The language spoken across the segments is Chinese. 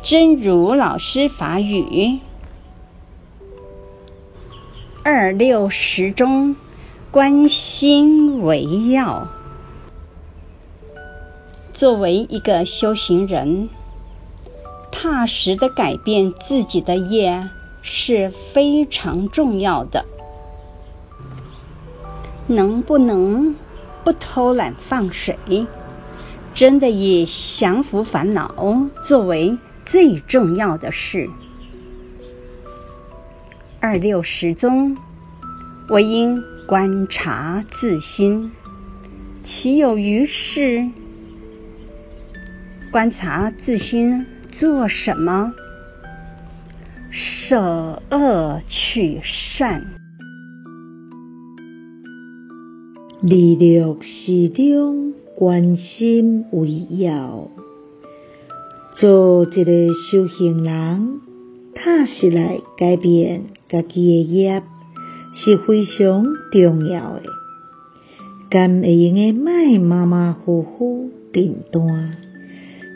真如老师法语，二六十中，观心为要。作为一个修行人，踏实的改变自己的业是非常重要的。能不能不偷懒放水？真的以降服烦恼作为最重要的事。二六时中，我应观察自心，岂有余事？观察自心做什么？舍恶取善。二六时中。观心为要，做一个修行人，踏实来改变家己的业是非常重要的。敢会用个卖马马虎虎订单，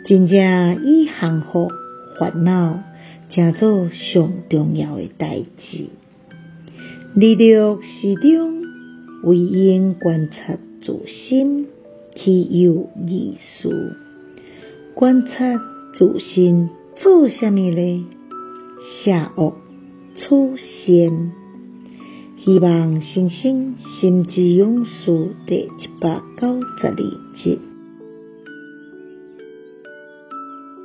真正以幸福烦恼，当做上重要的代志。二六时中，唯应观察自心。岂有余事？观察自心做什么呢？舍恶出善。希望新生心之勇士第一百九十二集。